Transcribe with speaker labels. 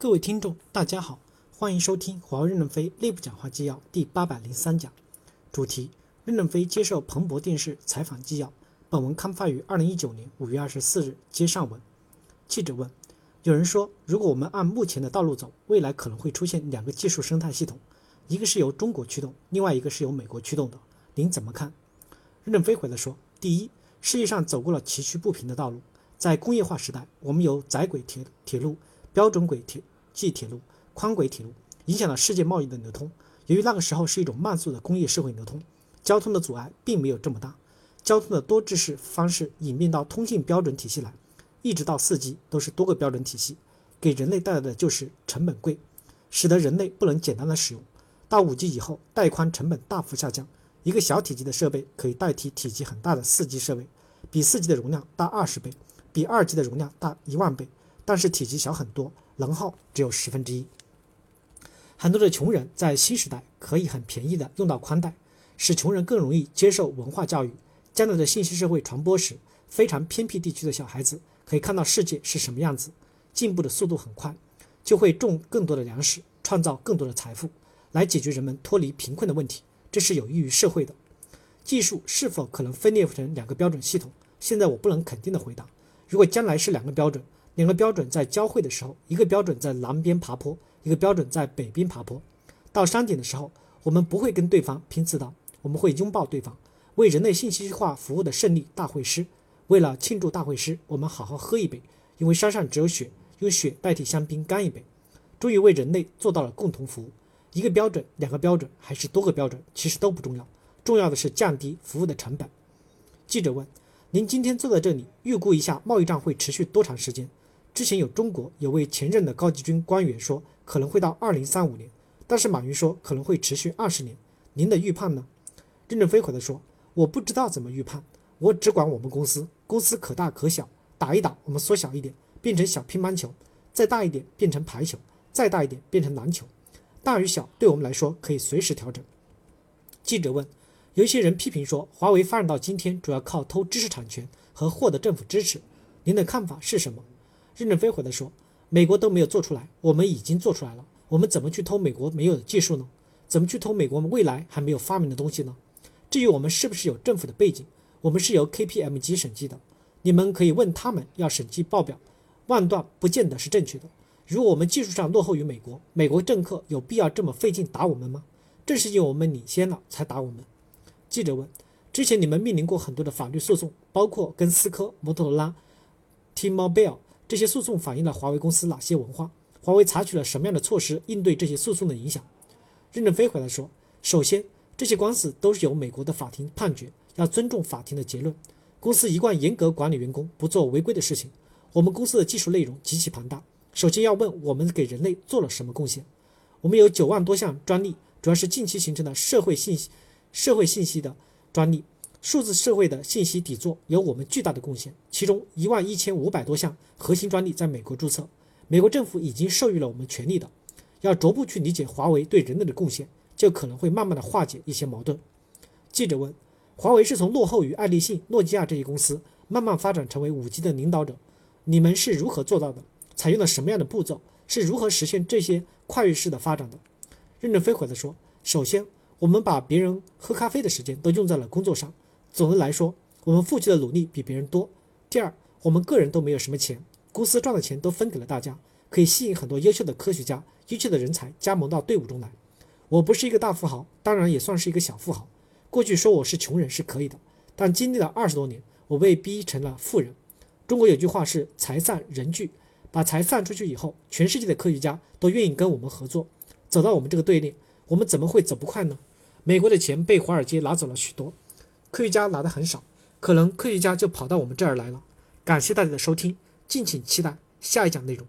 Speaker 1: 各位听众，大家好，欢迎收听华为任正非内部讲话纪要第八百零三讲，主题：任正非接受彭博电视采访纪要。本文刊发于二零一九年五月二十四日。接上文，记者问：有人说，如果我们按目前的道路走，未来可能会出现两个技术生态系统，一个是由中国驱动，另外一个是由美国驱动的，您怎么看？任正非回答说：第一，世界上走过了崎岖不平的道路，在工业化时代，我们有窄轨铁铁路、标准轨铁。即铁路、宽轨铁路影响了世界贸易的流通。由于那个时候是一种慢速的工业社会流通，交通的阻碍并没有这么大。交通的多制式方式演变到通信标准体系来，一直到四 G 都是多个标准体系，给人类带来的就是成本贵，使得人类不能简单的使用。到五 G 以后，带宽成本大幅下降，一个小体积的设备可以代替体积很大的四 G 设备，比四 G 的容量大二十倍，比二 G 的容量大一万倍，但是体积小很多。能耗只有十分之一。很多的穷人在新时代可以很便宜的用到宽带，使穷人更容易接受文化教育。将来的信息社会传播时，非常偏僻地区的小孩子可以看到世界是什么样子，进步的速度很快，就会种更多的粮食，创造更多的财富，来解决人们脱离贫困的问题。这是有益于社会的。技术是否可能分裂成两个标准系统？现在我不能肯定的回答。如果将来是两个标准。两个标准在交汇的时候，一个标准在南边爬坡，一个标准在北边爬坡。到山顶的时候，我们不会跟对方拼刺刀，我们会拥抱对方，为人类信息化服务的胜利大会师。为了庆祝大会师，我们好好喝一杯，因为山上只有雪，用雪代替香槟干一杯。终于为人类做到了共同服务。一个标准、两个标准还是多个标准，其实都不重要，重要的是降低服务的成本。记者问：“您今天坐在这里，预估一下贸易战会持续多长时间？”之前有中国有位前任的高级军官员说可能会到二零三五年，但是马云说可能会持续二十年。您的预判呢？任正非回答说：“我不知道怎么预判，我只管我们公司，公司可大可小，打一打我们缩小一点，变成小乒乓球；再大一点变成排球；再大一点变成篮球。大与小对我们来说可以随时调整。”记者问：“有一些人批评说华为发展到今天主要靠偷知识产权和获得政府支持，您的看法是什么？”任正非回答说：“美国都没有做出来，我们已经做出来了。我们怎么去偷美国没有的技术呢？怎么去偷美国未来还没有发明的东西呢？至于我们是不是有政府的背景，我们是由 KPMG 审计的。你们可以问他们要审计报表，万段不见得是正确的。如果我们技术上落后于美国，美国政客有必要这么费劲打我们吗？正是因为我们领先了才打我们。”记者问：“之前你们面临过很多的法律诉讼，包括跟思科、摩托罗拉、T-Mobile。”这些诉讼反映了华为公司哪些文化？华为采取了什么样的措施应对这些诉讼的影响？任正非回答说：“首先，这些官司都是由美国的法庭判决，要尊重法庭的结论。公司一贯严格管理员工，不做违规的事情。我们公司的技术内容极其庞大，首先要问我们给人类做了什么贡献。我们有九万多项专利，主要是近期形成的社会信息、社会信息的专利。”数字社会的信息底座有我们巨大的贡献，其中一万一千五百多项核心专利在美国注册，美国政府已经授予了我们权利的。要逐步去理解华为对人类的贡献，就可能会慢慢的化解一些矛盾。记者问：华为是从落后于爱立信、诺基亚这些公司，慢慢发展成为五 G 的领导者，你们是如何做到的？采用了什么样的步骤？是如何实现这些跨越式的发展的？任正非回答说：首先，我们把别人喝咖啡的时间都用在了工作上。总的来说，我们付出的努力比别人多。第二，我们个人都没有什么钱，公司赚的钱都分给了大家，可以吸引很多优秀的科学家、优秀的人才加盟到队伍中来。我不是一个大富豪，当然也算是一个小富豪。过去说我是穷人是可以的，但经历了二十多年，我被逼成了富人。中国有句话是“财散人聚”，把财散出去以后，全世界的科学家都愿意跟我们合作，走到我们这个队列，我们怎么会走不快呢？美国的钱被华尔街拿走了许多。科学家拿的很少，可能科学家就跑到我们这儿来了。感谢大家的收听，敬请期待下一讲内容。